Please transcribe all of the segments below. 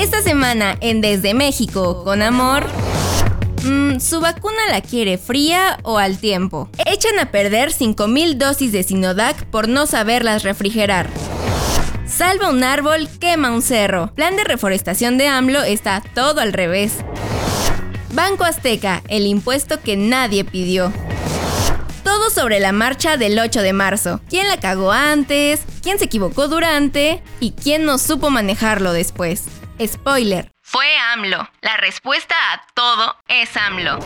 Esta semana en Desde México con amor. Mm, ¿Su vacuna la quiere fría o al tiempo? Echan a perder 5.000 dosis de Sinodac por no saberlas refrigerar. Salva un árbol, quema un cerro. Plan de reforestación de AMLO está todo al revés. Banco Azteca, el impuesto que nadie pidió. Todo sobre la marcha del 8 de marzo. ¿Quién la cagó antes? ¿Quién se equivocó durante? ¿Y quién no supo manejarlo después? Spoiler. Fue AMLO. La respuesta a todo es AMLO.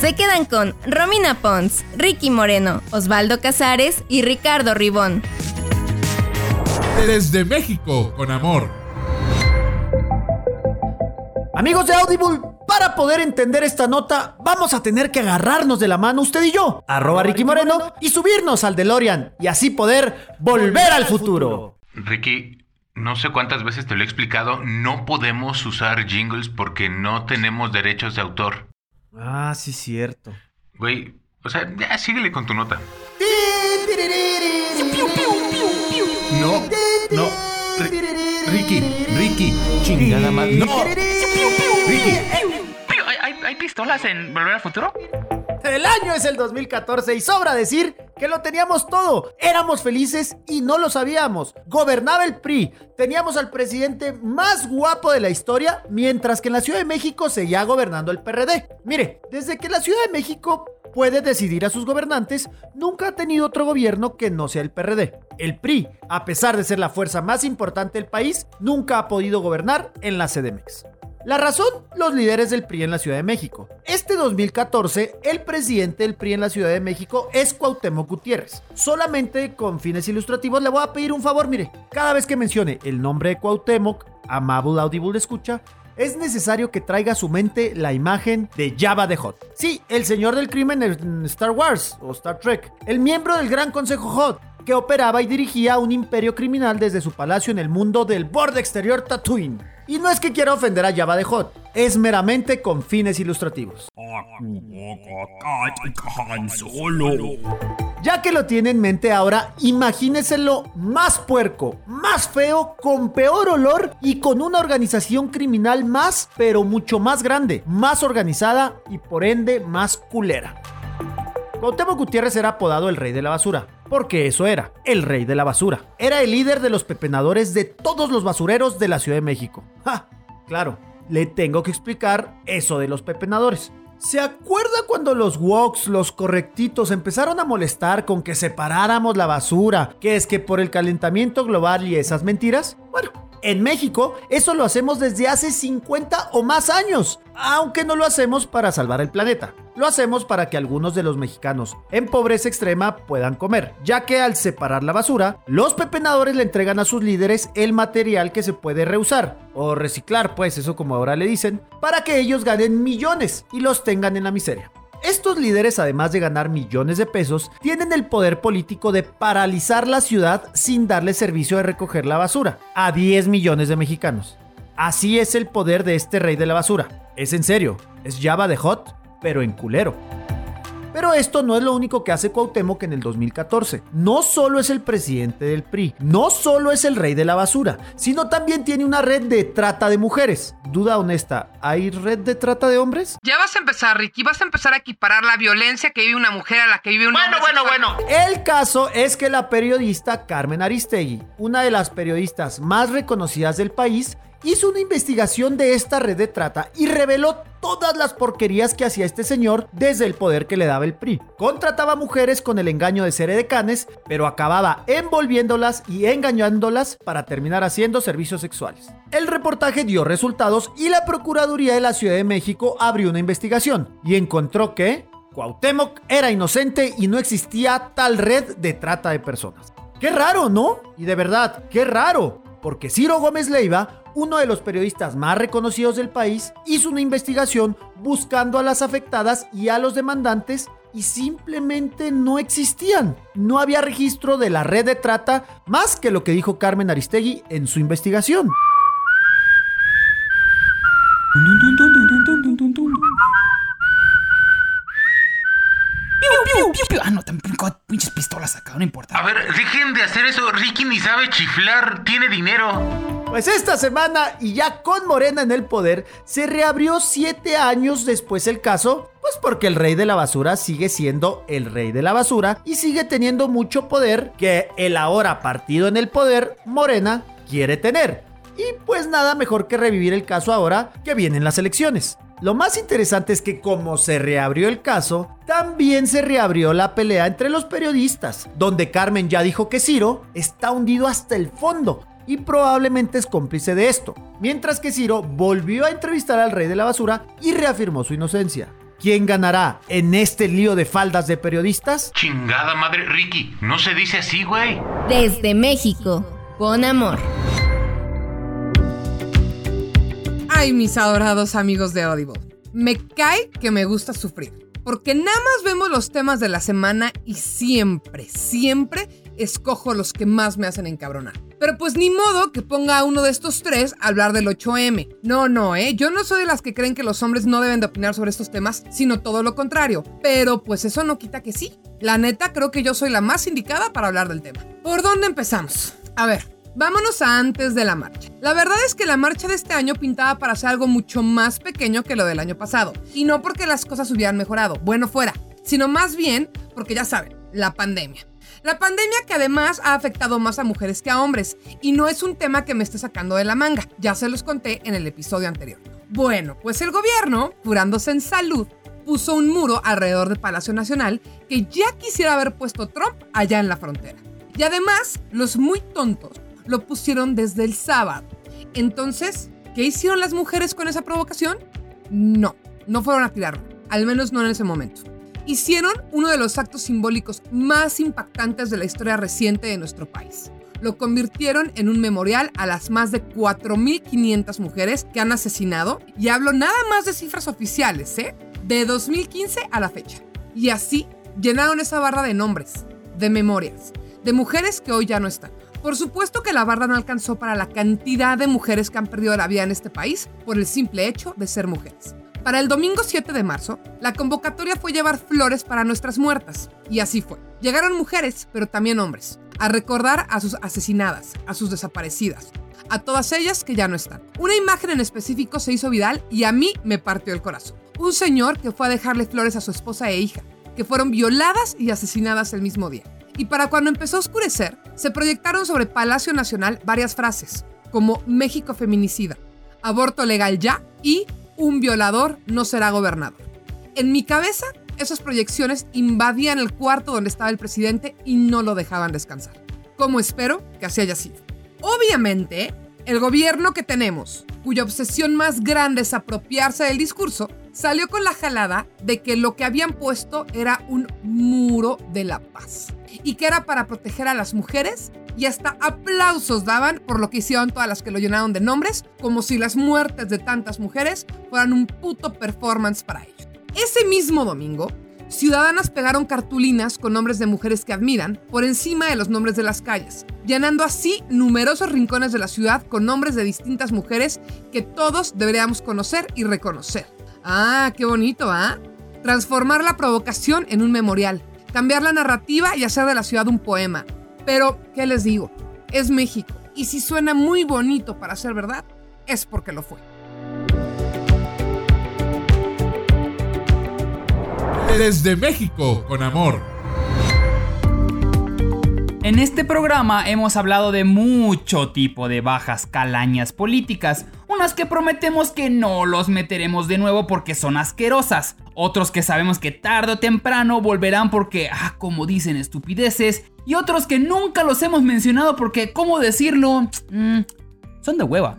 Se quedan con Romina Pons, Ricky Moreno, Osvaldo Casares y Ricardo Ribón. Desde México con amor. Amigos de Audible, para poder entender esta nota, vamos a tener que agarrarnos de la mano usted y yo, arroba Ricky Moreno, y subirnos al DeLorean, y así poder volver al futuro. Ricky, no sé cuántas veces te lo he explicado, no podemos usar jingles porque no tenemos derechos de autor. Ah, sí, cierto. Güey, o sea, ya síguele con tu nota. No, no. Ri- Ricky, Ricky, chingada madre. No. Ricky. ¿Hay, pistolas en Volver al Futuro? El año es el 2014 y sobra decir que lo teníamos todo. Éramos felices y no lo sabíamos. Gobernaba el PRI. Teníamos al presidente más guapo de la historia, mientras que en la Ciudad de México seguía gobernando el PRD. Mire, desde que la Ciudad de México puede decidir a sus gobernantes, nunca ha tenido otro gobierno que no sea el PRD. El PRI, a pesar de ser la fuerza más importante del país, nunca ha podido gobernar en la CDMX. La razón, los líderes del PRI en la Ciudad de México. Este 2014, el presidente del PRI en la Ciudad de México es Cuauhtémoc Gutiérrez. Solamente con fines ilustrativos le voy a pedir un favor, mire, cada vez que mencione el nombre de Cuauhtémoc, amable Audible escucha, es necesario que traiga a su mente la imagen de Jabba the Hutt. Sí, el señor del crimen en Star Wars o Star Trek, el miembro del Gran Consejo Hutt, que operaba y dirigía un imperio criminal desde su palacio en el mundo del borde exterior Tatooine. Y no es que quiera ofender a Jabba the Hutt, es meramente con fines ilustrativos. Ya que lo tiene en mente ahora, imagíneselo más puerco, más feo, con peor olor y con una organización criminal más, pero mucho más grande, más organizada y por ende más culera. Cuauhtémoc Gutiérrez era apodado el rey de la basura, porque eso era, el rey de la basura. Era el líder de los pepenadores de todos los basureros de la Ciudad de México. ¡Ja! Claro, le tengo que explicar eso de los pepenadores. ¿Se acuerda cuando los woks, los correctitos, empezaron a molestar con que separáramos la basura? Que es que por el calentamiento global y esas mentiras? Bueno, en México eso lo hacemos desde hace 50 o más años, aunque no lo hacemos para salvar el planeta. Lo hacemos para que algunos de los mexicanos en pobreza extrema puedan comer, ya que al separar la basura, los pepenadores le entregan a sus líderes el material que se puede reusar, o reciclar, pues eso como ahora le dicen, para que ellos ganen millones y los tengan en la miseria. Estos líderes, además de ganar millones de pesos, tienen el poder político de paralizar la ciudad sin darle servicio de recoger la basura a 10 millones de mexicanos. Así es el poder de este rey de la basura. Es en serio, es Java de Hot, pero en culero. Pero esto no es lo único que hace Cuauhtémoc en el 2014. No solo es el presidente del PRI, no solo es el rey de la basura, sino también tiene una red de trata de mujeres. Duda honesta, ¿hay red de trata de hombres? Ya vas a empezar, Ricky. Vas a empezar a equiparar la violencia que vive una mujer a la que vive un Bueno, hombre bueno, sexual. bueno. El caso es que la periodista Carmen Aristegui, una de las periodistas más reconocidas del país, hizo una investigación de esta red de trata y reveló todas las porquerías que hacía este señor desde el poder que le daba el PRI. Contrataba mujeres con el engaño de ser edecanes, pero acababa envolviéndolas y engañándolas para terminar haciendo servicios sexuales. El reportaje dio resultados y la Procuraduría de la Ciudad de México abrió una investigación y encontró que Cuauhtémoc era inocente y no existía tal red de trata de personas. Qué raro, ¿no? Y de verdad, qué raro. porque Ciro Gómez Leiva, uno de los periodistas más reconocidos del país, hizo una investigación buscando a las afectadas y a los demandantes y simplemente no existían. No había registro de la red de trata más que lo que dijo Carmen Aristegui en su investigación. Ah, no, también pinches pistolas acá, no importa. A ver, dejen de hacer eso. Ricky ni sabe chiflar, tiene dinero. Pues esta semana, y ya con Morena en el poder, se reabrió siete años después el caso, pues porque el rey de la basura sigue siendo el rey de la basura y sigue teniendo mucho poder que el ahora partido en el poder, Morena, quiere tener. Y pues nada mejor que revivir el caso ahora que vienen las elecciones. Lo más interesante es que como se reabrió el caso, también se reabrió la pelea entre los periodistas, donde Carmen ya dijo que Ciro está hundido hasta el fondo y probablemente es cómplice de esto, mientras que Ciro volvió a entrevistar al rey de la basura y reafirmó su inocencia. ¿Quién ganará en este lío de faldas de periodistas? Chingada madre, Ricky, no se dice así, güey. Desde México, con amor. Ay, mis adorados amigos de Audible. Me cae que me gusta sufrir. Porque nada más vemos los temas de la semana y siempre, siempre escojo los que más me hacen encabronar. Pero pues ni modo que ponga a uno de estos tres a hablar del 8M. No, no, ¿eh? Yo no soy de las que creen que los hombres no deben de opinar sobre estos temas, sino todo lo contrario. Pero pues eso no quita que sí. La neta, creo que yo soy la más indicada para hablar del tema. ¿Por dónde empezamos? A ver, Vámonos a antes de la marcha. La verdad es que la marcha de este año pintaba para ser algo mucho más pequeño que lo del año pasado. Y no porque las cosas hubieran mejorado, bueno fuera, sino más bien porque ya saben, la pandemia. La pandemia que además ha afectado más a mujeres que a hombres. Y no es un tema que me esté sacando de la manga, ya se los conté en el episodio anterior. Bueno, pues el gobierno, curándose en salud, puso un muro alrededor del Palacio Nacional que ya quisiera haber puesto Trump allá en la frontera. Y además, los muy tontos lo pusieron desde el sábado. Entonces, ¿qué hicieron las mujeres con esa provocación? No, no fueron a tirarlo, al menos no en ese momento. Hicieron uno de los actos simbólicos más impactantes de la historia reciente de nuestro país. Lo convirtieron en un memorial a las más de 4.500 mujeres que han asesinado, y hablo nada más de cifras oficiales, ¿eh? De 2015 a la fecha. Y así llenaron esa barra de nombres, de memorias, de mujeres que hoy ya no están. Por supuesto que la barra no alcanzó para la cantidad de mujeres que han perdido la vida en este país por el simple hecho de ser mujeres. Para el domingo 7 de marzo, la convocatoria fue llevar flores para nuestras muertas. Y así fue. Llegaron mujeres, pero también hombres, a recordar a sus asesinadas, a sus desaparecidas, a todas ellas que ya no están. Una imagen en específico se hizo viral y a mí me partió el corazón. Un señor que fue a dejarle flores a su esposa e hija, que fueron violadas y asesinadas el mismo día y para cuando empezó a oscurecer, se proyectaron sobre Palacio Nacional varias frases, como México feminicida, aborto legal ya y un violador no será gobernador. En mi cabeza, esas proyecciones invadían el cuarto donde estaba el presidente y no lo dejaban descansar. Como espero que así haya sido. Obviamente, el gobierno que tenemos, cuya obsesión más grande es apropiarse del discurso, salió con la jalada de que lo que habían puesto era un muro de la paz y que era para proteger a las mujeres y hasta aplausos daban por lo que hicieron todas las que lo llenaron de nombres, como si las muertes de tantas mujeres fueran un puto performance para ellos. Ese mismo domingo, ciudadanas pegaron cartulinas con nombres de mujeres que admiran por encima de los nombres de las calles, llenando así numerosos rincones de la ciudad con nombres de distintas mujeres que todos deberíamos conocer y reconocer. Ah, qué bonito, ¿ah? Transformar la provocación en un memorial, cambiar la narrativa y hacer de la ciudad un poema. Pero, ¿qué les digo? Es México. Y si suena muy bonito para ser verdad, es porque lo fue. Desde México, con amor. En este programa hemos hablado de mucho tipo de bajas calañas políticas, unas que prometemos que no los meteremos de nuevo porque son asquerosas, otros que sabemos que tarde o temprano volverán porque, ah, como dicen estupideces, y otros que nunca los hemos mencionado porque, ¿cómo decirlo? Mm, son de hueva.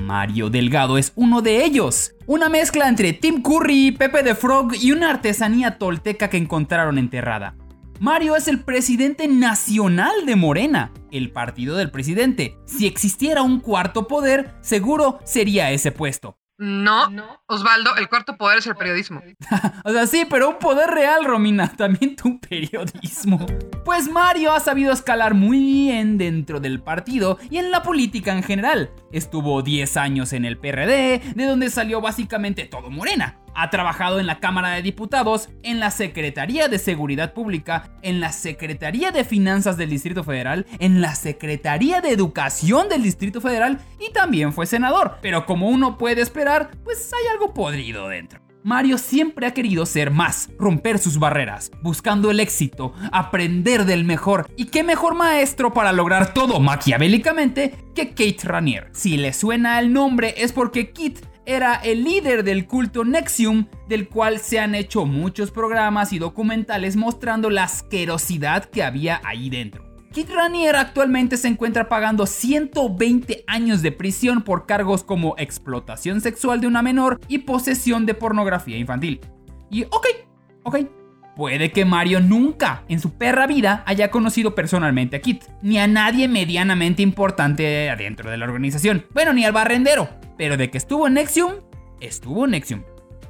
Mario Delgado es uno de ellos. Una mezcla entre Tim Curry, Pepe de Frog y una artesanía tolteca que encontraron enterrada. Mario es el presidente nacional de Morena, el partido del presidente. Si existiera un cuarto poder, seguro sería ese puesto. No, Osvaldo, el cuarto poder es el periodismo. o sea, sí, pero un poder real, Romina, también tu periodismo. Pues Mario ha sabido escalar muy bien dentro del partido y en la política en general. Estuvo 10 años en el PRD, de donde salió básicamente todo Morena. Ha trabajado en la Cámara de Diputados, en la Secretaría de Seguridad Pública, en la Secretaría de Finanzas del Distrito Federal, en la Secretaría de Educación del Distrito Federal y también fue senador. Pero como uno puede esperar, pues hay algo podrido dentro. Mario siempre ha querido ser más, romper sus barreras, buscando el éxito, aprender del mejor. ¿Y qué mejor maestro para lograr todo maquiavélicamente que Kate Ranier? Si le suena el nombre es porque Kate era el líder del culto Nexium, del cual se han hecho muchos programas y documentales mostrando la asquerosidad que había ahí dentro. Kit Ranier actualmente se encuentra pagando 120 años de prisión por cargos como explotación sexual de una menor y posesión de pornografía infantil. Y ok, ok, Puede que Mario nunca en su perra vida haya conocido personalmente a Kit, ni a nadie medianamente importante adentro de la organización. Bueno, ni al barrendero. Pero de que estuvo en Nexium, estuvo en Nexium.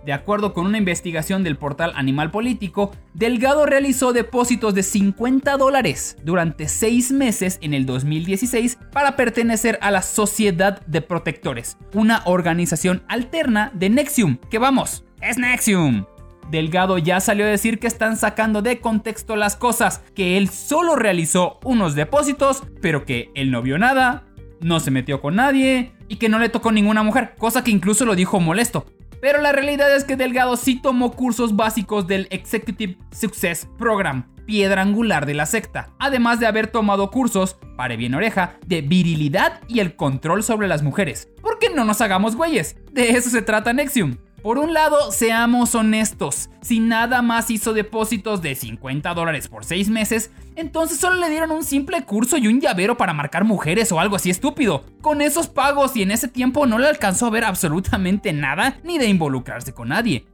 De acuerdo con una investigación del portal Animal Político, Delgado realizó depósitos de 50 dólares durante 6 meses en el 2016 para pertenecer a la Sociedad de Protectores, una organización alterna de Nexium, que vamos, es Nexium. Delgado ya salió a decir que están sacando de contexto las cosas, que él solo realizó unos depósitos, pero que él no vio nada, no se metió con nadie y que no le tocó ninguna mujer, cosa que incluso lo dijo molesto. Pero la realidad es que Delgado sí tomó cursos básicos del Executive Success Program, piedra angular de la secta, además de haber tomado cursos, pare bien oreja, de virilidad y el control sobre las mujeres. ¿Por qué no nos hagamos güeyes? De eso se trata Nexium. Por un lado, seamos honestos, si nada más hizo depósitos de 50 dólares por 6 meses, entonces solo le dieron un simple curso y un llavero para marcar mujeres o algo así estúpido. Con esos pagos y en ese tiempo no le alcanzó a ver absolutamente nada ni de involucrarse con nadie.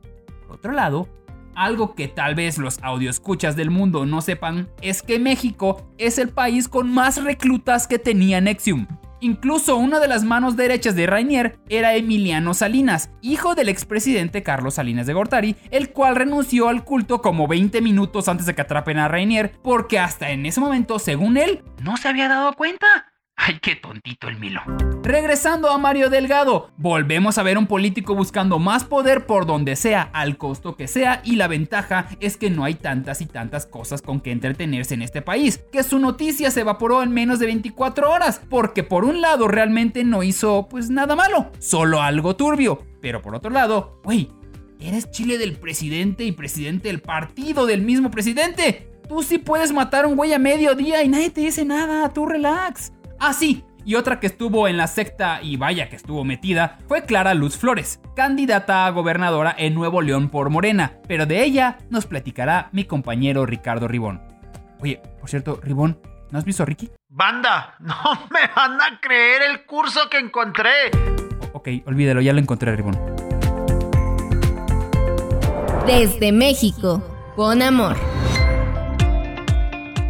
Por otro lado, algo que tal vez los audioscuchas del mundo no sepan es que México es el país con más reclutas que tenía Nexium. Incluso una de las manos derechas de Rainier era Emiliano Salinas, hijo del expresidente Carlos Salinas de Gortari, el cual renunció al culto como 20 minutos antes de que atrapen a Rainier, porque hasta en ese momento, según él, no se había dado cuenta. Ay, qué tontito el Milo. Regresando a Mario Delgado, volvemos a ver un político buscando más poder por donde sea, al costo que sea, y la ventaja es que no hay tantas y tantas cosas con que entretenerse en este país, que su noticia se evaporó en menos de 24 horas, porque por un lado realmente no hizo pues nada malo, solo algo turbio, pero por otro lado, güey, eres chile del presidente y presidente del partido del mismo presidente. Tú sí puedes matar a un güey a mediodía y nadie te dice nada, tú relax. Ah, sí, y otra que estuvo en la secta y vaya que estuvo metida fue Clara Luz Flores, candidata a gobernadora en Nuevo León por Morena, pero de ella nos platicará mi compañero Ricardo Ribón. Oye, por cierto, Ribón, ¿no has visto a Ricky? Banda, no me van a creer el curso que encontré. ok, olvídalo, ya lo encontré, Ribón. Desde México, con amor.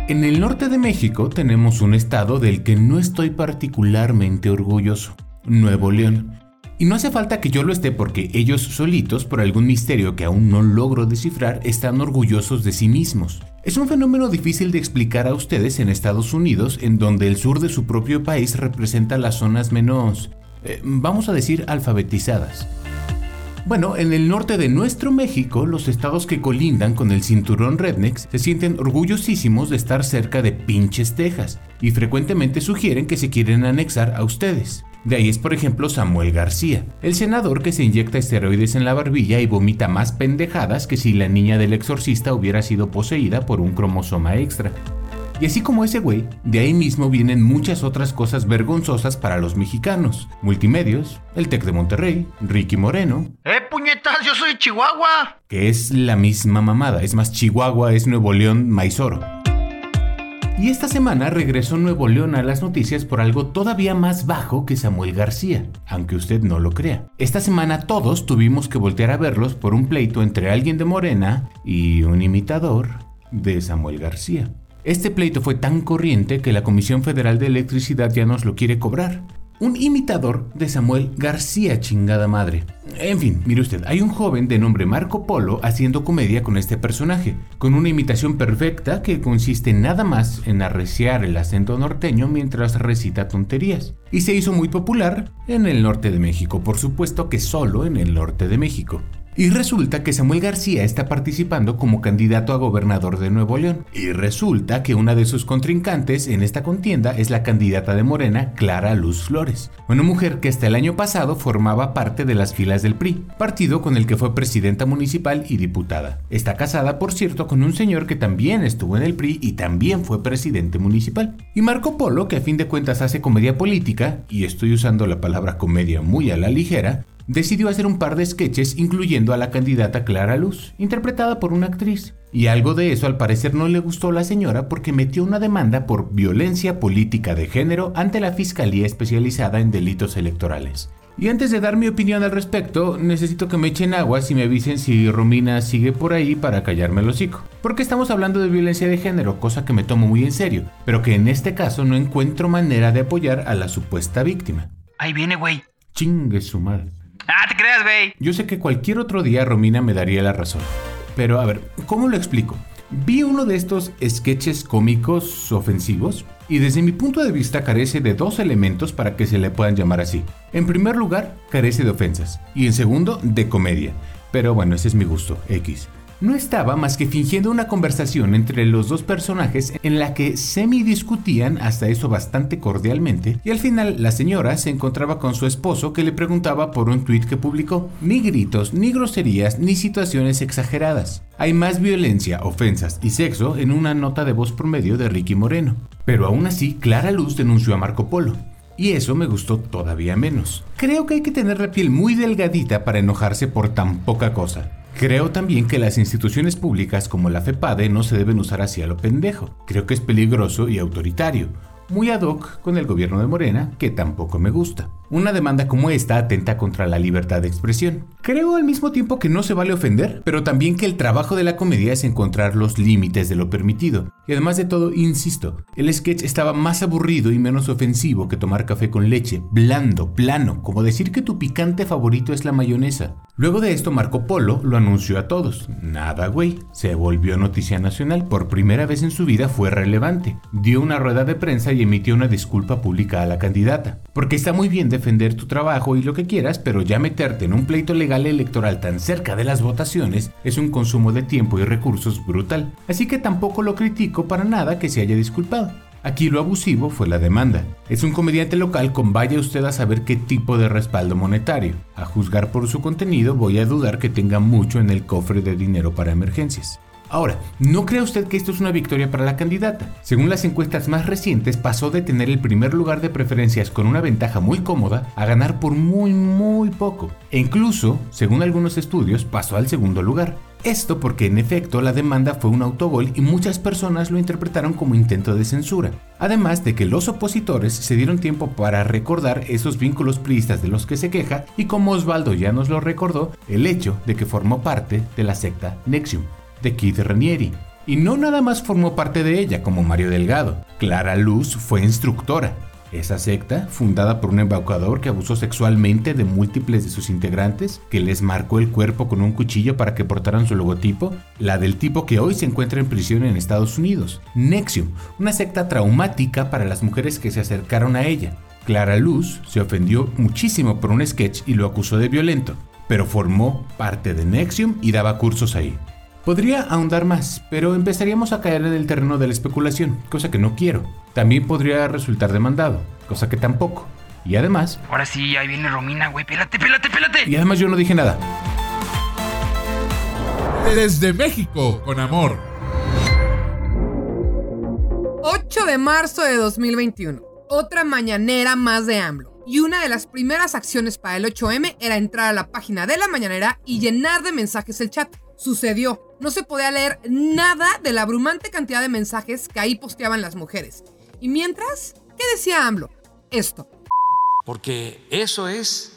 En el norte de México tenemos un estado del que no estoy particularmente orgulloso, Nuevo León. Y no hace falta que yo lo esté porque ellos solitos, por algún misterio que aún no logro descifrar, están orgullosos de sí mismos. Es un fenómeno difícil de explicar a ustedes en Estados Unidos, en donde el sur de su propio país representa las zonas menos, eh, vamos a decir, alfabetizadas. Bueno, en el norte de nuestro México, los estados que colindan con el cinturón Rednex se sienten orgullosísimos de estar cerca de pinches Texas y frecuentemente sugieren que se quieren anexar a ustedes. De ahí es por ejemplo Samuel García, el senador que se inyecta esteroides en la barbilla y vomita más pendejadas que si la niña del exorcista hubiera sido poseída por un cromosoma extra. Y así como ese güey, de ahí mismo vienen muchas otras cosas vergonzosas para los mexicanos. Multimedios, el Tec de Monterrey, Ricky Moreno. ¡Eh, puñetas! ¡Yo soy Chihuahua! Que es la misma mamada. Es más, Chihuahua es Nuevo León Maizoro. Y esta semana regresó Nuevo León a las noticias por algo todavía más bajo que Samuel García, aunque usted no lo crea. Esta semana todos tuvimos que voltear a verlos por un pleito entre alguien de Morena y un imitador de Samuel García. Este pleito fue tan corriente que la Comisión Federal de Electricidad ya nos lo quiere cobrar. Un imitador de Samuel García, chingada madre. En fin, mire usted, hay un joven de nombre Marco Polo haciendo comedia con este personaje, con una imitación perfecta que consiste nada más en arreciar el acento norteño mientras recita tonterías. Y se hizo muy popular en el norte de México, por supuesto que solo en el norte de México. Y resulta que Samuel García está participando como candidato a gobernador de Nuevo León. Y resulta que una de sus contrincantes en esta contienda es la candidata de Morena, Clara Luz Flores, una mujer que hasta el año pasado formaba parte de las filas del PRI, partido con el que fue presidenta municipal y diputada. Está casada, por cierto, con un señor que también estuvo en el PRI y también fue presidente municipal. Y Marco Polo, que a fin de cuentas hace comedia política, y estoy usando la palabra comedia muy a la ligera, decidió hacer un par de sketches incluyendo a la candidata Clara Luz, interpretada por una actriz. Y algo de eso al parecer no le gustó a la señora porque metió una demanda por violencia política de género ante la Fiscalía Especializada en Delitos Electorales. Y antes de dar mi opinión al respecto, necesito que me echen agua y me avisen si Romina sigue por ahí para callarme el hocico. Porque estamos hablando de violencia de género, cosa que me tomo muy en serio, pero que en este caso no encuentro manera de apoyar a la supuesta víctima. Ahí viene, güey. Chingue su madre. Ah, te creas, güey. Yo sé que cualquier otro día Romina me daría la razón. Pero a ver, ¿cómo lo explico? Vi uno de estos sketches cómicos ofensivos y desde mi punto de vista carece de dos elementos para que se le puedan llamar así. En primer lugar, carece de ofensas y en segundo, de comedia. Pero bueno, ese es mi gusto, X no estaba más que fingiendo una conversación entre los dos personajes en la que semi discutían hasta eso bastante cordialmente y al final la señora se encontraba con su esposo que le preguntaba por un tweet que publicó ni gritos, ni groserías, ni situaciones exageradas. Hay más violencia, ofensas y sexo en una nota de voz promedio de Ricky Moreno. Pero aún así, Clara Luz denunció a Marco Polo. Y eso me gustó todavía menos. Creo que hay que tener la piel muy delgadita para enojarse por tan poca cosa. Creo también que las instituciones públicas como la FEPADE no se deben usar así a lo pendejo. Creo que es peligroso y autoritario muy ad hoc con el gobierno de Morena, que tampoco me gusta. Una demanda como esta atenta contra la libertad de expresión. Creo al mismo tiempo que no se vale ofender, pero también que el trabajo de la comedia es encontrar los límites de lo permitido. Y además de todo, insisto, el sketch estaba más aburrido y menos ofensivo que tomar café con leche, blando, plano, como decir que tu picante favorito es la mayonesa. Luego de esto, Marco Polo lo anunció a todos. Nada, güey. Se volvió noticia nacional. Por primera vez en su vida fue relevante. Dio una rueda de prensa y emitió una disculpa pública a la candidata. Porque está muy bien defender tu trabajo y lo que quieras, pero ya meterte en un pleito legal electoral tan cerca de las votaciones es un consumo de tiempo y recursos brutal. Así que tampoco lo critico para nada que se haya disculpado. Aquí lo abusivo fue la demanda. Es un comediante local con vaya usted a saber qué tipo de respaldo monetario. A juzgar por su contenido voy a dudar que tenga mucho en el cofre de dinero para emergencias. Ahora, ¿no cree usted que esto es una victoria para la candidata? Según las encuestas más recientes, pasó de tener el primer lugar de preferencias con una ventaja muy cómoda a ganar por muy muy poco. E incluso, según algunos estudios, pasó al segundo lugar. Esto porque en efecto la demanda fue un autogol y muchas personas lo interpretaron como intento de censura. Además de que los opositores se dieron tiempo para recordar esos vínculos priistas de los que se queja y como Osvaldo ya nos lo recordó, el hecho de que formó parte de la secta Nexium de Keith Ranieri. Y no nada más formó parte de ella como Mario Delgado. Clara Luz fue instructora. Esa secta, fundada por un embaucador que abusó sexualmente de múltiples de sus integrantes, que les marcó el cuerpo con un cuchillo para que portaran su logotipo, la del tipo que hoy se encuentra en prisión en Estados Unidos. Nexium, una secta traumática para las mujeres que se acercaron a ella. Clara Luz se ofendió muchísimo por un sketch y lo acusó de violento, pero formó parte de Nexium y daba cursos ahí. Podría ahondar más, pero empezaríamos a caer en el terreno de la especulación, cosa que no quiero. También podría resultar demandado, cosa que tampoco. Y además... Ahora sí, ahí viene Romina, güey. Pélate, pélate, pélate. Y además yo no dije nada. Desde México, con amor. 8 de marzo de 2021. Otra mañanera más de AMLO. Y una de las primeras acciones para el 8M era entrar a la página de la mañanera y llenar de mensajes el chat. Sucedió. No se podía leer nada de la abrumante cantidad de mensajes que ahí posteaban las mujeres. Y mientras, ¿qué decía AMLO? Esto. Porque eso es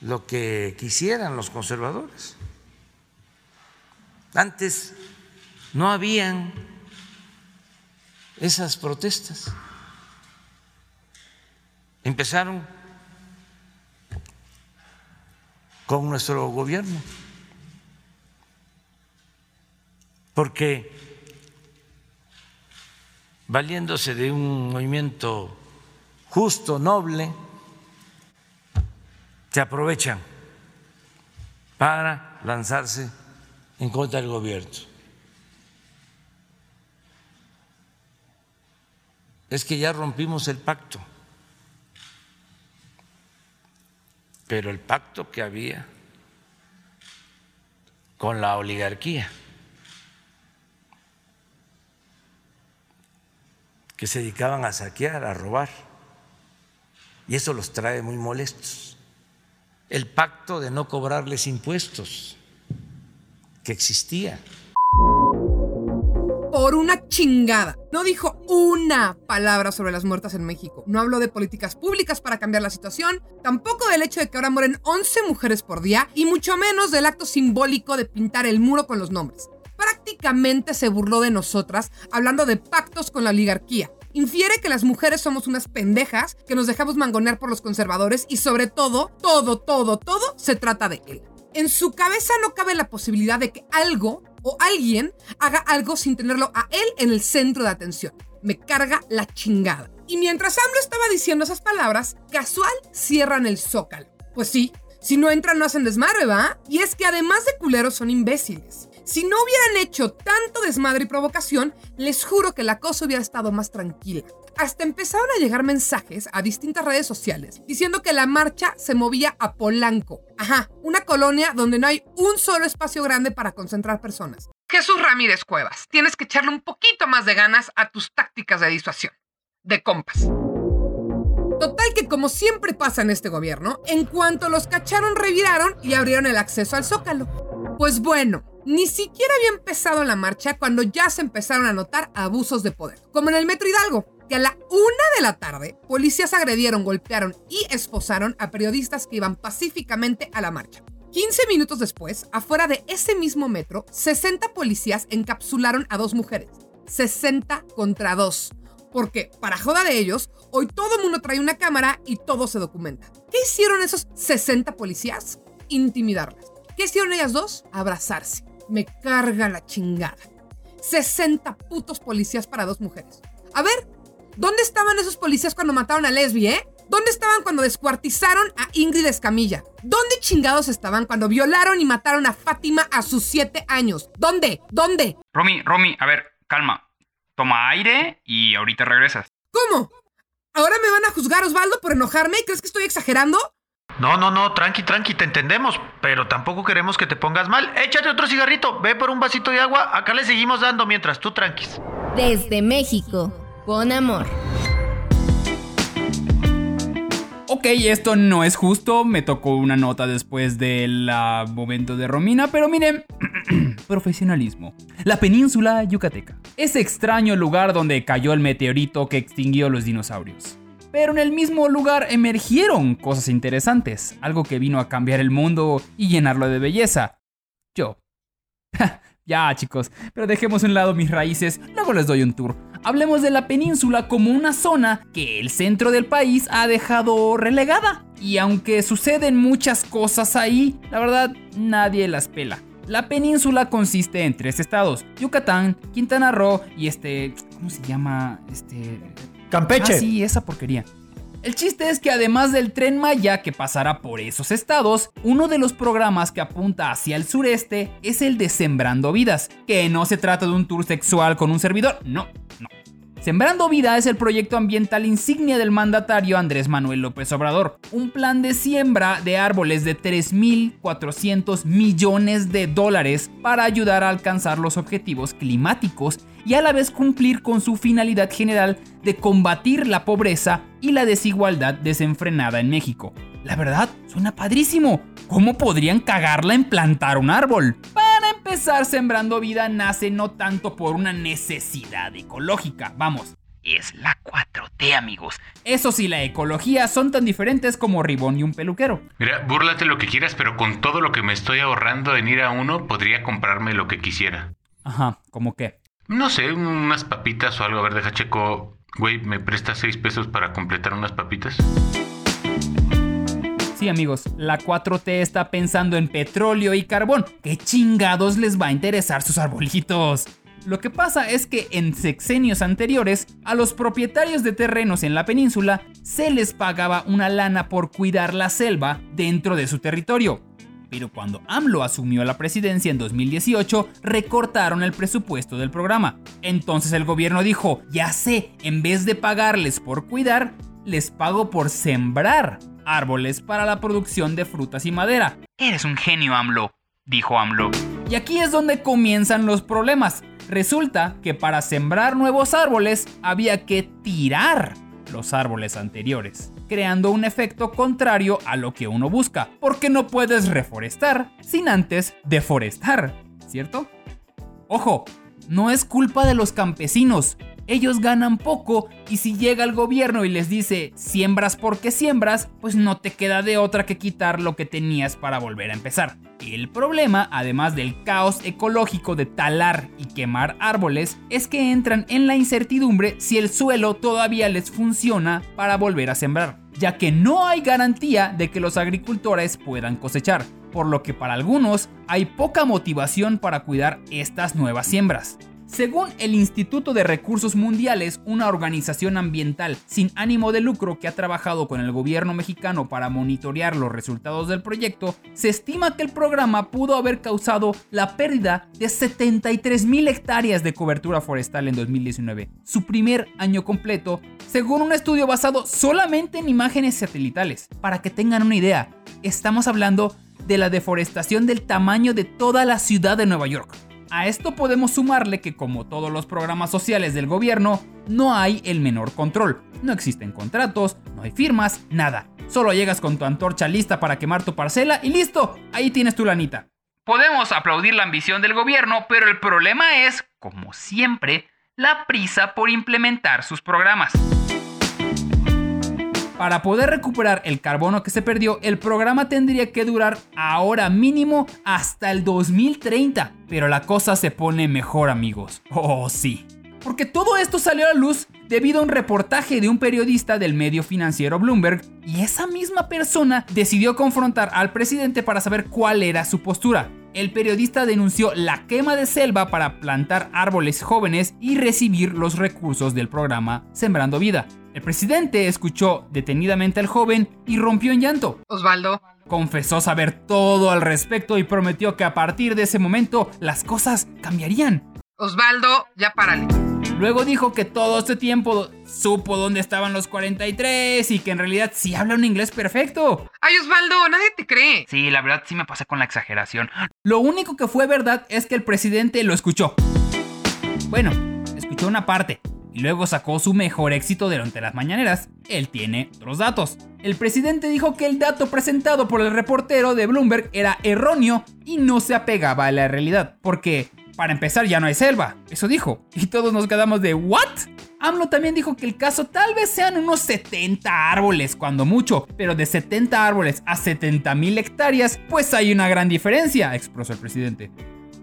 lo que quisieran los conservadores. Antes no habían esas protestas. Empezaron con nuestro gobierno, porque valiéndose de un movimiento justo, noble, se aprovechan para lanzarse en contra del gobierno. Es que ya rompimos el pacto, pero el pacto que había con la oligarquía, que se dedicaban a saquear, a robar, y eso los trae muy molestos. El pacto de no cobrarles impuestos que existía. Por una chingada. No dijo una palabra sobre las muertas en México. No habló de políticas públicas para cambiar la situación, tampoco del hecho de que ahora mueren 11 mujeres por día y mucho menos del acto simbólico de pintar el muro con los nombres. Prácticamente se burló de nosotras hablando de pactos con la oligarquía. Infiere que las mujeres somos unas pendejas que nos dejamos mangonear por los conservadores y sobre todo, todo, todo, todo se trata de él. En su cabeza no cabe la posibilidad de que algo o alguien haga algo sin tenerlo a él en el centro de atención. Me carga la chingada. Y mientras AMLO estaba diciendo esas palabras, casual cierran el zócalo. Pues sí, si no entran no hacen desmadre, ¿va? Y es que además de culeros son imbéciles. Si no hubieran hecho tanto desmadre y provocación, les juro que la cosa hubiera estado más tranquila. Hasta empezaron a llegar mensajes a distintas redes sociales diciendo que la marcha se movía a Polanco. Ajá, una colonia donde no hay un solo espacio grande para concentrar personas. Jesús Ramírez Cuevas, tienes que echarle un poquito más de ganas a tus tácticas de disuasión. De compas. Total que como siempre pasa en este gobierno, en cuanto los cacharon reviraron y abrieron el acceso al zócalo. Pues bueno, ni siquiera había empezado la marcha cuando ya se empezaron a notar abusos de poder, como en el Metro Hidalgo, que a la una de la tarde policías agredieron, golpearon y esposaron a periodistas que iban pacíficamente a la marcha. 15 minutos después, afuera de ese mismo metro, 60 policías encapsularon a dos mujeres. 60 contra 2. Porque, para joda de ellos, hoy todo el mundo trae una cámara y todo se documenta. ¿Qué hicieron esos 60 policías? Intimidarlas. ¿Qué hicieron ellas dos? Abrazarse. Me carga la chingada. 60 putos policías para dos mujeres. A ver, ¿dónde estaban esos policías cuando mataron a Lesbi, eh? ¿Dónde estaban cuando descuartizaron a Ingrid Escamilla? ¿Dónde chingados estaban cuando violaron y mataron a Fátima a sus 7 años? ¿Dónde? ¿Dónde? Romy, Romy, a ver, calma. Toma aire y ahorita regresas. ¿Cómo? ¿Ahora me van a juzgar, Osvaldo, por enojarme? ¿Crees que estoy exagerando? No, no, no, tranqui, tranqui, te entendemos, pero tampoco queremos que te pongas mal. Échate otro cigarrito, ve por un vasito de agua, acá le seguimos dando mientras tú tranquis. Desde México, con amor. Ok, esto no es justo, me tocó una nota después del momento de Romina, pero miren, profesionalismo. La península yucateca. Ese extraño lugar donde cayó el meteorito que extinguió los dinosaurios. Pero en el mismo lugar emergieron cosas interesantes, algo que vino a cambiar el mundo y llenarlo de belleza. Yo. ya, chicos, pero dejemos a un lado mis raíces, luego les doy un tour. Hablemos de la península como una zona que el centro del país ha dejado relegada. Y aunque suceden muchas cosas ahí, la verdad nadie las pela. La península consiste en tres estados: Yucatán, Quintana Roo y este. ¿Cómo se llama? Este. Campeche. Ah, sí, esa porquería. El chiste es que además del tren Maya que pasará por esos estados, uno de los programas que apunta hacia el sureste es el de Sembrando Vidas, que no se trata de un tour sexual con un servidor, no, no. Sembrando Vida es el proyecto ambiental insignia del mandatario Andrés Manuel López Obrador, un plan de siembra de árboles de 3.400 millones de dólares para ayudar a alcanzar los objetivos climáticos y a la vez cumplir con su finalidad general de combatir la pobreza y la desigualdad desenfrenada en México. La verdad, suena padrísimo. ¿Cómo podrían cagarla en plantar un árbol? Para empezar, Sembrando Vida nace no tanto por una necesidad ecológica, vamos, es la 4T, amigos. Eso sí, la ecología son tan diferentes como Ribón y un peluquero. Mira, búrlate lo que quieras, pero con todo lo que me estoy ahorrando en ir a uno, podría comprarme lo que quisiera. Ajá, ¿cómo qué? No sé, unas papitas o algo. A ver, deja checo. Güey, ¿me prestas seis pesos para completar unas papitas? Sí, amigos, la 4T está pensando en petróleo y carbón. ¿Qué chingados les va a interesar sus arbolitos? Lo que pasa es que en sexenios anteriores, a los propietarios de terrenos en la península se les pagaba una lana por cuidar la selva dentro de su territorio. Pero cuando AMLO asumió la presidencia en 2018, recortaron el presupuesto del programa. Entonces el gobierno dijo, ya sé, en vez de pagarles por cuidar, les pago por sembrar árboles para la producción de frutas y madera. Eres un genio, AMLO, dijo AMLO. Y aquí es donde comienzan los problemas. Resulta que para sembrar nuevos árboles había que tirar los árboles anteriores, creando un efecto contrario a lo que uno busca, porque no puedes reforestar sin antes deforestar, ¿cierto? Ojo, no es culpa de los campesinos, ellos ganan poco y si llega el gobierno y les dice siembras porque siembras, pues no te queda de otra que quitar lo que tenías para volver a empezar. El problema, además del caos ecológico de talar y quemar árboles, es que entran en la incertidumbre si el suelo todavía les funciona para volver a sembrar, ya que no hay garantía de que los agricultores puedan cosechar, por lo que para algunos hay poca motivación para cuidar estas nuevas siembras. Según el Instituto de Recursos Mundiales, una organización ambiental sin ánimo de lucro que ha trabajado con el gobierno mexicano para monitorear los resultados del proyecto, se estima que el programa pudo haber causado la pérdida de 73 mil hectáreas de cobertura forestal en 2019, su primer año completo, según un estudio basado solamente en imágenes satelitales. Para que tengan una idea, estamos hablando de la deforestación del tamaño de toda la ciudad de Nueva York. A esto podemos sumarle que como todos los programas sociales del gobierno, no hay el menor control. No existen contratos, no hay firmas, nada. Solo llegas con tu antorcha lista para quemar tu parcela y listo, ahí tienes tu lanita. Podemos aplaudir la ambición del gobierno, pero el problema es, como siempre, la prisa por implementar sus programas. Para poder recuperar el carbono que se perdió, el programa tendría que durar ahora mínimo hasta el 2030. Pero la cosa se pone mejor amigos. Oh sí. Porque todo esto salió a la luz debido a un reportaje de un periodista del medio financiero Bloomberg y esa misma persona decidió confrontar al presidente para saber cuál era su postura. El periodista denunció la quema de selva para plantar árboles jóvenes y recibir los recursos del programa Sembrando Vida. El presidente escuchó detenidamente al joven y rompió en llanto. Osvaldo. Confesó saber todo al respecto y prometió que a partir de ese momento las cosas cambiarían. Osvaldo, ya párale. Luego dijo que todo este tiempo supo dónde estaban los 43 y que en realidad sí habla un inglés perfecto. Ay, Osvaldo, nadie te cree. Sí, la verdad sí me pasé con la exageración. Lo único que fue verdad es que el presidente lo escuchó. Bueno, escuchó una parte, y luego sacó su mejor éxito durante las mañaneras. Él tiene otros datos. El presidente dijo que el dato presentado por el reportero de Bloomberg era erróneo y no se apegaba a la realidad, porque para empezar ya no hay selva, eso dijo. Y todos nos quedamos de ¿what? AMLO también dijo que el caso tal vez sean unos 70 árboles, cuando mucho, pero de 70 árboles a 70 mil hectáreas, pues hay una gran diferencia, expresó el presidente.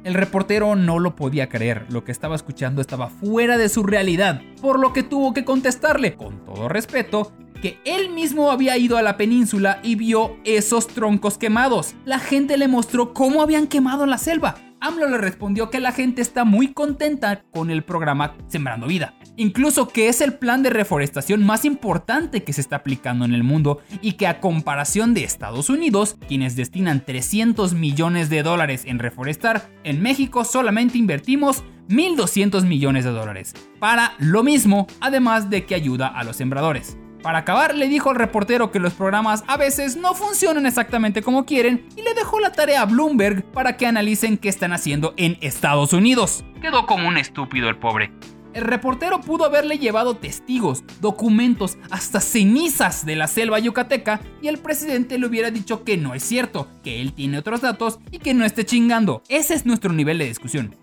El reportero no lo podía creer, lo que estaba escuchando estaba fuera de su realidad, por lo que tuvo que contestarle, con todo respeto, que él mismo había ido a la península y vio esos troncos quemados. La gente le mostró cómo habían quemado la selva. AMLO le respondió que la gente está muy contenta con el programa Sembrando Vida. Incluso que es el plan de reforestación más importante que se está aplicando en el mundo y que a comparación de Estados Unidos, quienes destinan 300 millones de dólares en reforestar, en México solamente invertimos 1.200 millones de dólares. Para lo mismo, además de que ayuda a los sembradores. Para acabar, le dijo al reportero que los programas a veces no funcionan exactamente como quieren y le dejó la tarea a Bloomberg para que analicen qué están haciendo en Estados Unidos. Quedó como un estúpido el pobre. El reportero pudo haberle llevado testigos, documentos, hasta cenizas de la selva yucateca y el presidente le hubiera dicho que no es cierto, que él tiene otros datos y que no esté chingando. Ese es nuestro nivel de discusión.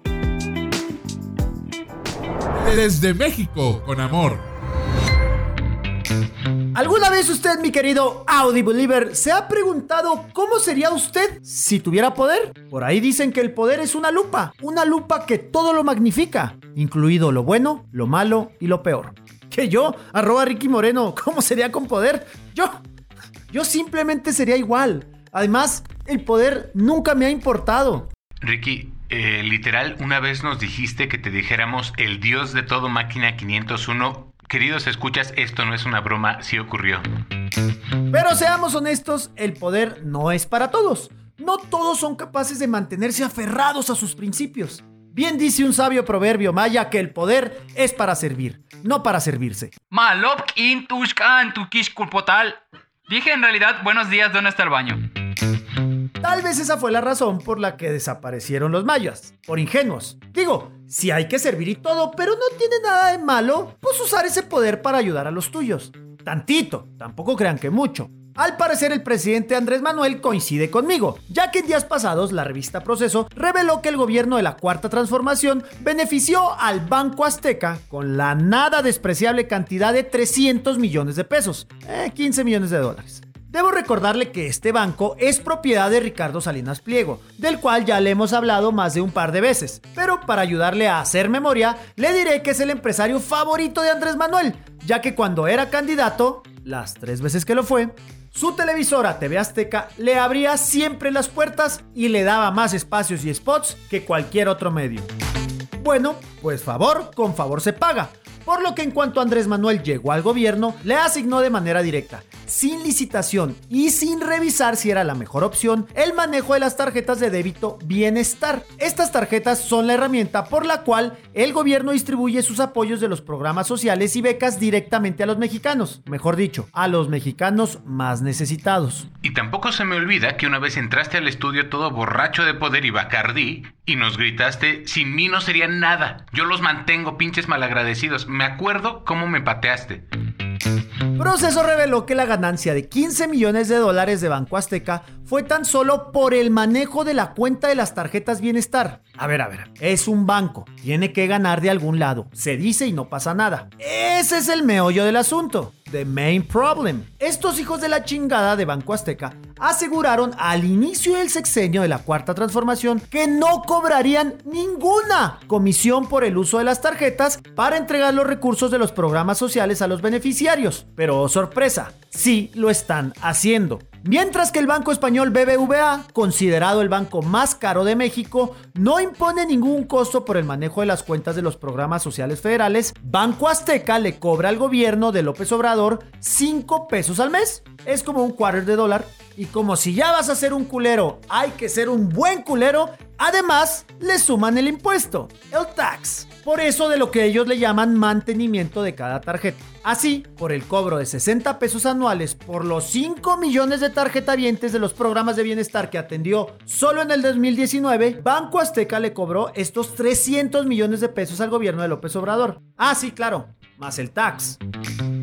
Desde México, con amor. ¿Alguna vez usted, mi querido Audi Believer, se ha preguntado cómo sería usted si tuviera poder? Por ahí dicen que el poder es una lupa, una lupa que todo lo magnifica, incluido lo bueno, lo malo y lo peor. Que yo, arroba Ricky Moreno, ¿cómo sería con poder? Yo, yo simplemente sería igual. Además, el poder nunca me ha importado. Ricky, eh, literal, una vez nos dijiste que te dijéramos el dios de todo máquina 501. Queridos escuchas, esto no es una broma, sí ocurrió. Pero seamos honestos, el poder no es para todos. No todos son capaces de mantenerse aferrados a sus principios. Bien dice un sabio proverbio maya que el poder es para servir, no para servirse. Malop in tushkan. Dije en realidad, buenos días, ¿dónde está el baño? Tal vez esa fue la razón por la que desaparecieron los mayas, por ingenuos. Digo, si hay que servir y todo, pero no tiene nada de malo, pues usar ese poder para ayudar a los tuyos. Tantito, tampoco crean que mucho. Al parecer el presidente Andrés Manuel coincide conmigo, ya que en días pasados la revista Proceso reveló que el gobierno de la Cuarta Transformación benefició al Banco Azteca con la nada despreciable cantidad de 300 millones de pesos, 15 eh, millones de dólares. Debo recordarle que este banco es propiedad de Ricardo Salinas Pliego, del cual ya le hemos hablado más de un par de veces, pero para ayudarle a hacer memoria, le diré que es el empresario favorito de Andrés Manuel, ya que cuando era candidato, las tres veces que lo fue, su televisora TV Azteca le abría siempre las puertas y le daba más espacios y spots que cualquier otro medio. Bueno, pues favor con favor se paga por lo que en cuanto Andrés Manuel llegó al gobierno, le asignó de manera directa, sin licitación y sin revisar si era la mejor opción, el manejo de las tarjetas de débito Bienestar. Estas tarjetas son la herramienta por la cual el gobierno distribuye sus apoyos de los programas sociales y becas directamente a los mexicanos, mejor dicho, a los mexicanos más necesitados. Y tampoco se me olvida que una vez entraste al estudio todo borracho de poder y bacardí y nos gritaste, sin mí no sería nada, yo los mantengo pinches malagradecidos acuerdo cómo me pateaste. Proceso reveló que la ganancia de 15 millones de dólares de Banco Azteca fue tan solo por el manejo de la cuenta de las tarjetas bienestar. A ver, a ver, es un banco, tiene que ganar de algún lado, se dice y no pasa nada. Ese es el meollo del asunto. The main problem. Estos hijos de la chingada de Banco Azteca aseguraron al inicio del sexenio de la cuarta transformación que no cobrarían ninguna comisión por el uso de las tarjetas para entregar los recursos de los programas sociales a los beneficiarios. Pero oh, sorpresa, sí lo están haciendo. Mientras que el banco español BBVA, considerado el banco más caro de México, no impone ningún costo por el manejo de las cuentas de los programas sociales federales, Banco Azteca le cobra al gobierno de López Obrador 5 pesos al mes. Es como un quarter de dólar. Y como si ya vas a ser un culero, hay que ser un buen culero, además le suman el impuesto, el tax. Por eso de lo que ellos le llaman mantenimiento de cada tarjeta. Así, por el cobro de 60 pesos anuales por los 5 millones de tarjetavientes de los programas de bienestar que atendió solo en el 2019, Banco Azteca le cobró estos 300 millones de pesos al gobierno de López Obrador. Ah, sí, claro, más el tax.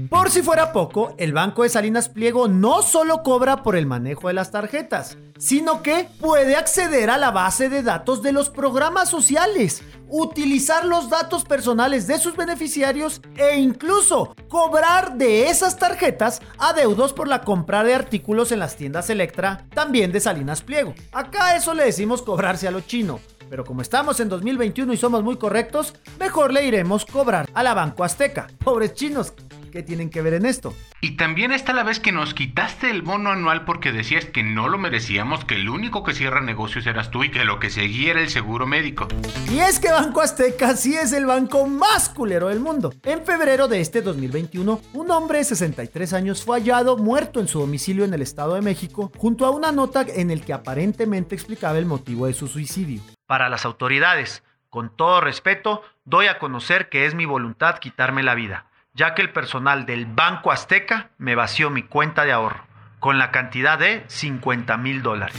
Por si fuera poco, el Banco de Salinas Pliego no solo cobra por el manejo de las tarjetas, sino que puede acceder a la base de datos de los programas sociales, utilizar los datos personales de sus beneficiarios e incluso cobrar de esas tarjetas adeudos por la compra de artículos en las tiendas Electra, también de Salinas Pliego. Acá eso le decimos cobrarse a lo chino. Pero como estamos en 2021 y somos muy correctos, mejor le iremos cobrar a la Banco Azteca. Pobres chinos, ¿Qué tienen que ver en esto? Y también está la vez que nos quitaste el bono anual porque decías que no lo merecíamos, que el único que cierra negocios eras tú y que lo que seguía era el seguro médico. Y es que Banco Azteca sí es el banco más culero del mundo. En febrero de este 2021, un hombre de 63 años fue hallado muerto en su domicilio en el Estado de México, junto a una nota en el que aparentemente explicaba el motivo de su suicidio. Para las autoridades, con todo respeto, doy a conocer que es mi voluntad quitarme la vida ya que el personal del Banco Azteca me vació mi cuenta de ahorro con la cantidad de 50 mil dólares.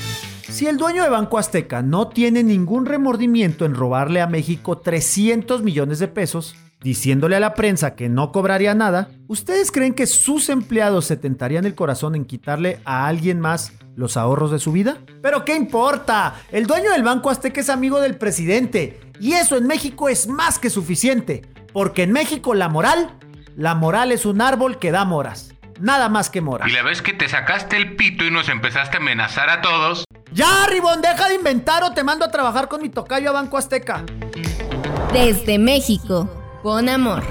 Si el dueño de Banco Azteca no tiene ningún remordimiento en robarle a México 300 millones de pesos, diciéndole a la prensa que no cobraría nada, ¿ustedes creen que sus empleados se tentarían el corazón en quitarle a alguien más los ahorros de su vida? Pero ¿qué importa? El dueño del Banco Azteca es amigo del presidente y eso en México es más que suficiente, porque en México la moral La moral es un árbol que da moras. Nada más que moras. Y la vez que te sacaste el pito y nos empezaste a amenazar a todos. Ya, Ribón, deja de inventar o te mando a trabajar con mi tocayo a Banco Azteca. Desde México, con amor.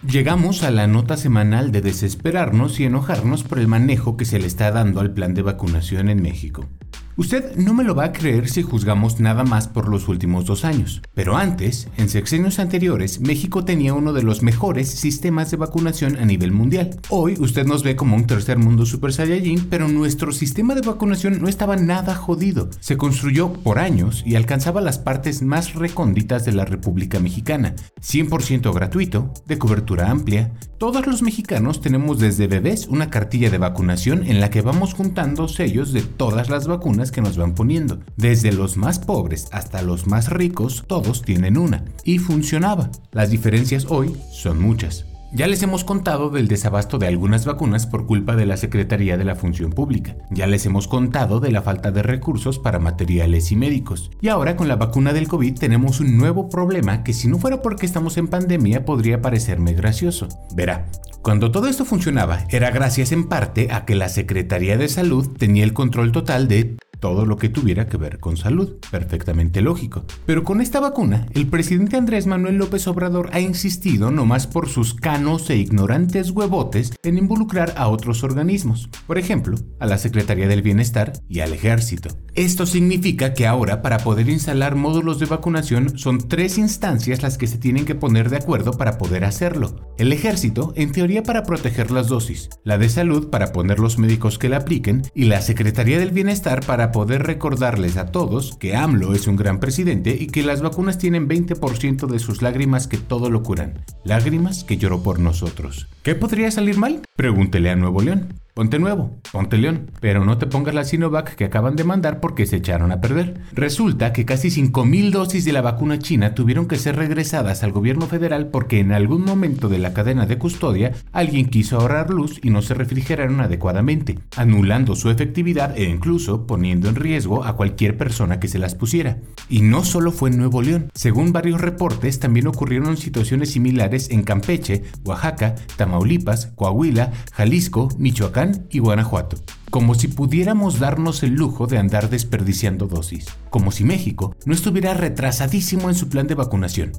Llegamos a la nota semanal de desesperarnos y enojarnos por el manejo que se le está dando al plan de vacunación en México. Usted no me lo va a creer si juzgamos nada más por los últimos dos años, pero antes, en sexenios anteriores, México tenía uno de los mejores sistemas de vacunación a nivel mundial. Hoy usted nos ve como un tercer mundo super saiyajin, pero nuestro sistema de vacunación no estaba nada jodido. Se construyó por años y alcanzaba las partes más recónditas de la República Mexicana, 100% gratuito, de cobertura amplia. Todos los mexicanos tenemos desde bebés una cartilla de vacunación en la que vamos juntando sellos de todas las vacunas que nos van poniendo. Desde los más pobres hasta los más ricos, todos tienen una. Y funcionaba. Las diferencias hoy son muchas. Ya les hemos contado del desabasto de algunas vacunas por culpa de la Secretaría de la Función Pública. Ya les hemos contado de la falta de recursos para materiales y médicos. Y ahora con la vacuna del COVID tenemos un nuevo problema que si no fuera porque estamos en pandemia podría parecerme gracioso. Verá, cuando todo esto funcionaba era gracias en parte a que la Secretaría de Salud tenía el control total de todo lo que tuviera que ver con salud, perfectamente lógico. Pero con esta vacuna, el presidente Andrés Manuel López Obrador ha insistido, no más por sus canos e ignorantes huevotes, en involucrar a otros organismos, por ejemplo, a la Secretaría del Bienestar y al Ejército. Esto significa que ahora para poder instalar módulos de vacunación son tres instancias las que se tienen que poner de acuerdo para poder hacerlo. El ejército, en teoría para proteger las dosis, la de salud para poner los médicos que la apliquen y la Secretaría del Bienestar para poder recordarles a todos que AMLO es un gran presidente y que las vacunas tienen 20% de sus lágrimas que todo lo curan. Lágrimas que lloró por nosotros. ¿Qué podría salir mal? Pregúntele a Nuevo León. Ponte nuevo, ponte león, pero no te pongas la Sinovac que acaban de mandar porque se echaron a perder. Resulta que casi 5.000 dosis de la vacuna china tuvieron que ser regresadas al gobierno federal porque en algún momento de la cadena de custodia alguien quiso ahorrar luz y no se refrigeraron adecuadamente, anulando su efectividad e incluso poniendo en riesgo a cualquier persona que se las pusiera. Y no solo fue en Nuevo León, según varios reportes también ocurrieron situaciones similares en Campeche, Oaxaca, Tamaulipas, Coahuila, Jalisco, Michoacán, y Guanajuato, como si pudiéramos darnos el lujo de andar desperdiciando dosis, como si México no estuviera retrasadísimo en su plan de vacunación.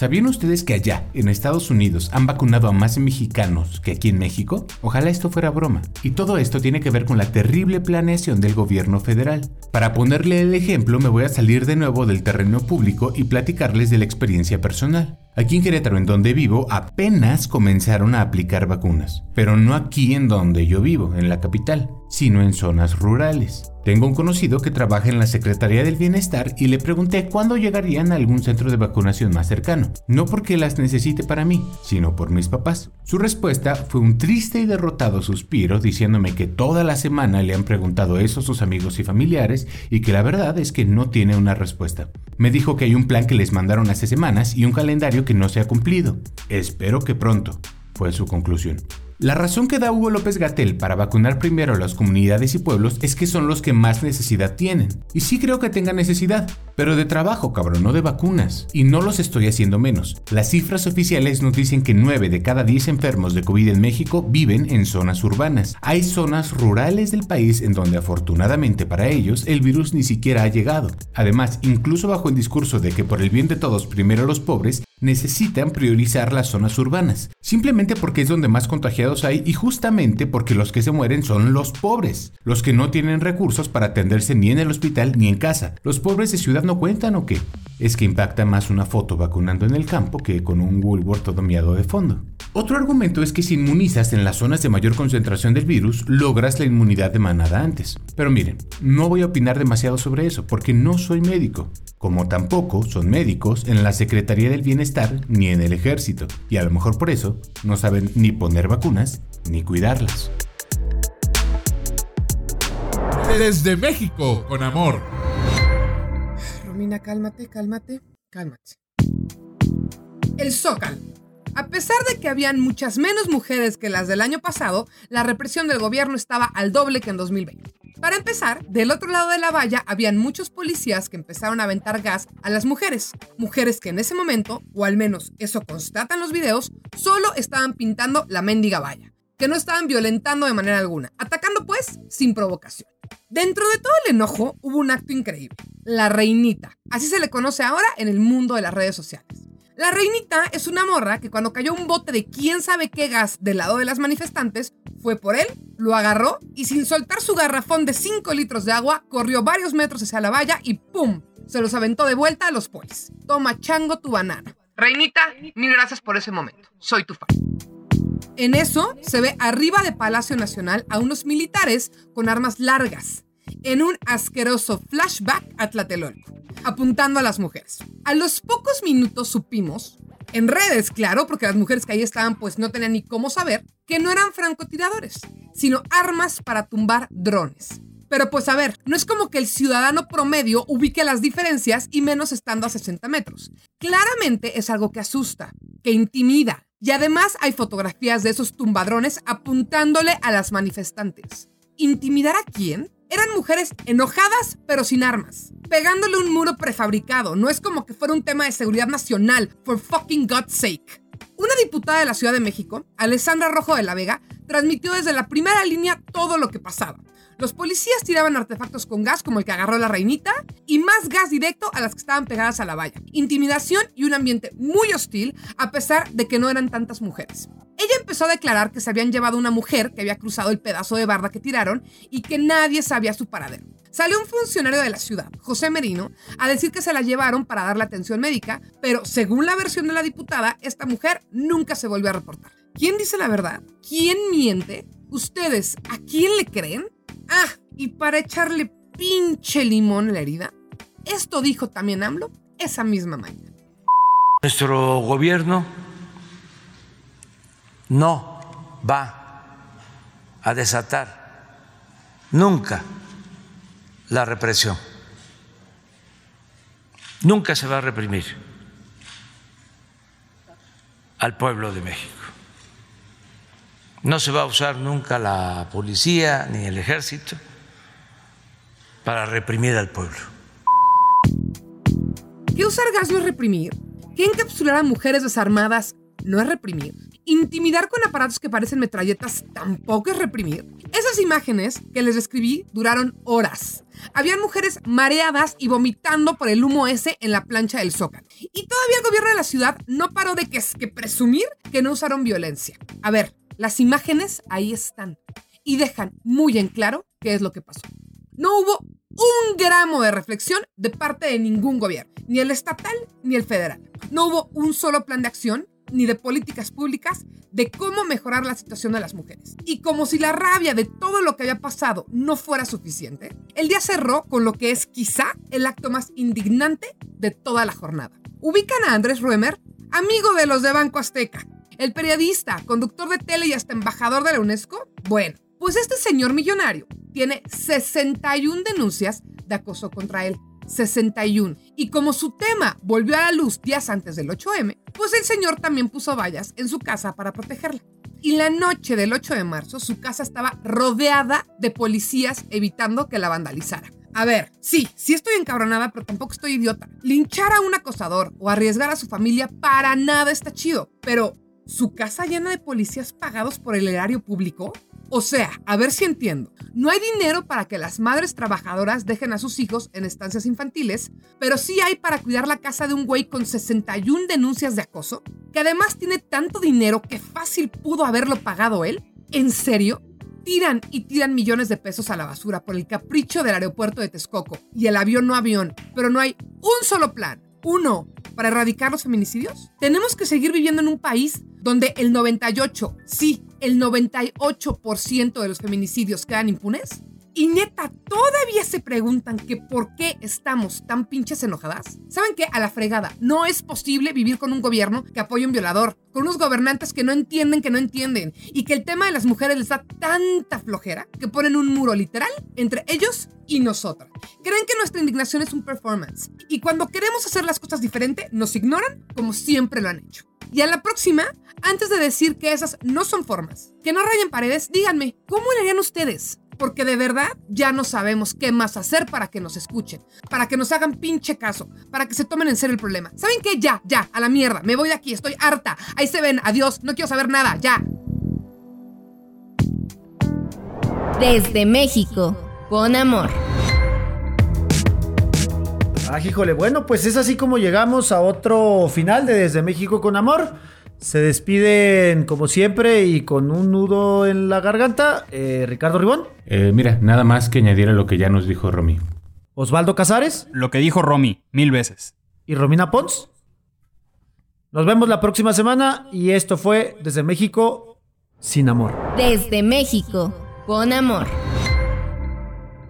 ¿Sabían ustedes que allá, en Estados Unidos, han vacunado a más mexicanos que aquí en México? Ojalá esto fuera broma. Y todo esto tiene que ver con la terrible planeación del gobierno federal. Para ponerle el ejemplo, me voy a salir de nuevo del terreno público y platicarles de la experiencia personal. Aquí en Querétaro, en donde vivo, apenas comenzaron a aplicar vacunas, pero no aquí en donde yo vivo, en la capital, sino en zonas rurales. Tengo un conocido que trabaja en la Secretaría del Bienestar y le pregunté cuándo llegarían a algún centro de vacunación más cercano, no porque las necesite para mí, sino por mis papás. Su respuesta fue un triste y derrotado suspiro diciéndome que toda la semana le han preguntado eso a sus amigos y familiares y que la verdad es que no tiene una respuesta. Me dijo que hay un plan que les mandaron hace semanas y un calendario que no se ha cumplido. Espero que pronto, fue su conclusión. La razón que da Hugo López Gatel para vacunar primero a las comunidades y pueblos es que son los que más necesidad tienen. Y sí creo que tengan necesidad, pero de trabajo, cabrón, no de vacunas. Y no los estoy haciendo menos. Las cifras oficiales nos dicen que 9 de cada 10 enfermos de COVID en México viven en zonas urbanas. Hay zonas rurales del país en donde afortunadamente para ellos el virus ni siquiera ha llegado. Además, incluso bajo el discurso de que por el bien de todos primero los pobres, necesitan priorizar las zonas urbanas, simplemente porque es donde más contagiados hay y justamente porque los que se mueren son los pobres, los que no tienen recursos para atenderse ni en el hospital ni en casa. ¿Los pobres de ciudad no cuentan o qué? Es que impacta más una foto vacunando en el campo que con un Woolworth todo miado de fondo. Otro argumento es que si inmunizas en las zonas de mayor concentración del virus, logras la inmunidad de manada antes. Pero miren, no voy a opinar demasiado sobre eso porque no soy médico, como tampoco son médicos en la Secretaría del Bienestar ni en el Ejército, y a lo mejor por eso no saben ni poner vacunas ni cuidarlas. Desde México, con amor. Romina, cálmate, cálmate, cálmate. El Zócalo. A pesar de que habían muchas menos mujeres que las del año pasado, la represión del gobierno estaba al doble que en 2020. Para empezar, del otro lado de la valla habían muchos policías que empezaron a aventar gas a las mujeres. Mujeres que en ese momento, o al menos eso constatan los videos, solo estaban pintando la mendiga valla. Que no estaban violentando de manera alguna, atacando pues sin provocación. Dentro de todo el enojo hubo un acto increíble. La reinita. Así se le conoce ahora en el mundo de las redes sociales. La reinita es una morra que cuando cayó un bote de quién sabe qué gas del lado de las manifestantes, fue por él, lo agarró y sin soltar su garrafón de 5 litros de agua, corrió varios metros hacia la valla y ¡pum! Se los aventó de vuelta a los polis. Toma chango tu banana. Reinita, mil gracias por ese momento. Soy tu fan. En eso se ve arriba de Palacio Nacional a unos militares con armas largas, en un asqueroso flashback a Tlatelolco, apuntando a las mujeres. A los pocos minutos supimos, en redes, claro, porque las mujeres que ahí estaban pues no tenían ni cómo saber, que no eran francotiradores, sino armas para tumbar drones. Pero pues a ver, no es como que el ciudadano promedio ubique las diferencias y menos estando a 60 metros. Claramente es algo que asusta, que intimida. Y además hay fotografías de esos tumbadrones apuntándole a las manifestantes. ¿Intimidar a quién? Eran mujeres enojadas pero sin armas, pegándole un muro prefabricado. No es como que fuera un tema de seguridad nacional, for fucking God's sake. Una diputada de la Ciudad de México, Alessandra Rojo de la Vega, transmitió desde la primera línea todo lo que pasaba. Los policías tiraban artefactos con gas como el que agarró la reinita y más gas directo a las que estaban pegadas a la valla. Intimidación y un ambiente muy hostil a pesar de que no eran tantas mujeres. Ella empezó a declarar que se habían llevado una mujer que había cruzado el pedazo de barda que tiraron y que nadie sabía su paradero. Salió un funcionario de la ciudad, José Merino, a decir que se la llevaron para darle atención médica, pero según la versión de la diputada, esta mujer nunca se volvió a reportar. ¿Quién dice la verdad? ¿Quién miente? ¿Ustedes a quién le creen? Ah, y para echarle pinche limón a la herida, esto dijo también AMLO esa misma mañana. Nuestro gobierno no va a desatar nunca la represión. Nunca se va a reprimir al pueblo de México. No se va a usar nunca la policía ni el ejército para reprimir al pueblo. ¿Qué usar gas no es reprimir? ¿Qué encapsular a mujeres desarmadas no es reprimir? ¿Intimidar con aparatos que parecen metralletas tampoco es reprimir? Esas imágenes que les describí duraron horas. Habían mujeres mareadas y vomitando por el humo ese en la plancha del Zócalo. Y todavía el gobierno de la ciudad no paró de que, que presumir que no usaron violencia. A ver, las imágenes ahí están y dejan muy en claro qué es lo que pasó. No hubo un gramo de reflexión de parte de ningún gobierno, ni el estatal ni el federal. No hubo un solo plan de acción ni de políticas públicas de cómo mejorar la situación de las mujeres. Y como si la rabia de todo lo que había pasado no fuera suficiente, el día cerró con lo que es quizá el acto más indignante de toda la jornada. Ubican a Andrés Ruemer, amigo de los de Banco Azteca, el periodista, conductor de tele y hasta embajador de la UNESCO. Bueno, pues este señor millonario tiene 61 denuncias de acoso contra él. 61. Y como su tema volvió a la luz días antes del 8M, pues el señor también puso vallas en su casa para protegerla. Y la noche del 8 de marzo, su casa estaba rodeada de policías evitando que la vandalizara. A ver, sí, sí estoy encabronada, pero tampoco estoy idiota. Linchar a un acosador o arriesgar a su familia para nada está chido, pero ¿Su casa llena de policías pagados por el erario público? O sea, a ver si entiendo. No hay dinero para que las madres trabajadoras dejen a sus hijos en estancias infantiles, pero sí hay para cuidar la casa de un güey con 61 denuncias de acoso, que además tiene tanto dinero que fácil pudo haberlo pagado él. ¿En serio? Tiran y tiran millones de pesos a la basura por el capricho del aeropuerto de Texcoco y el avión no avión, pero no hay un solo plan uno, para erradicar los feminicidios? ¿Tenemos que seguir viviendo en un país donde el 98, sí, el 98% de los feminicidios quedan impunes? Y neta, todavía se preguntan que por qué estamos tan pinches enojadas. ¿Saben qué? A la fregada. No es posible vivir con un gobierno que apoya un violador, con unos gobernantes que no entienden que no entienden y que el tema de las mujeres les da tanta flojera que ponen un muro literal entre ellos y nosotras. Creen que nuestra indignación es un performance y cuando queremos hacer las cosas diferente nos ignoran como siempre lo han hecho. Y a la próxima, antes de decir que esas no son formas, que no rayen paredes, díganme, ¿cómo harían ustedes? porque de verdad ya no sabemos qué más hacer para que nos escuchen, para que nos hagan pinche caso, para que se tomen en serio el problema. ¿Saben qué? Ya, ya, a la mierda, me voy de aquí, estoy harta. Ahí se ven, adiós, no quiero saber nada, ya. Desde México, con amor. Ah, híjole, bueno, pues es así como llegamos a otro final de Desde México con Amor. Se despiden como siempre y con un nudo en la garganta. eh, Ricardo Ribón, Eh, mira, nada más que añadir a lo que ya nos dijo Romy. Osvaldo Casares Lo que dijo Romy, mil veces. y Romina Pons. Nos vemos la próxima semana y esto fue Desde México sin amor. Desde México, con amor.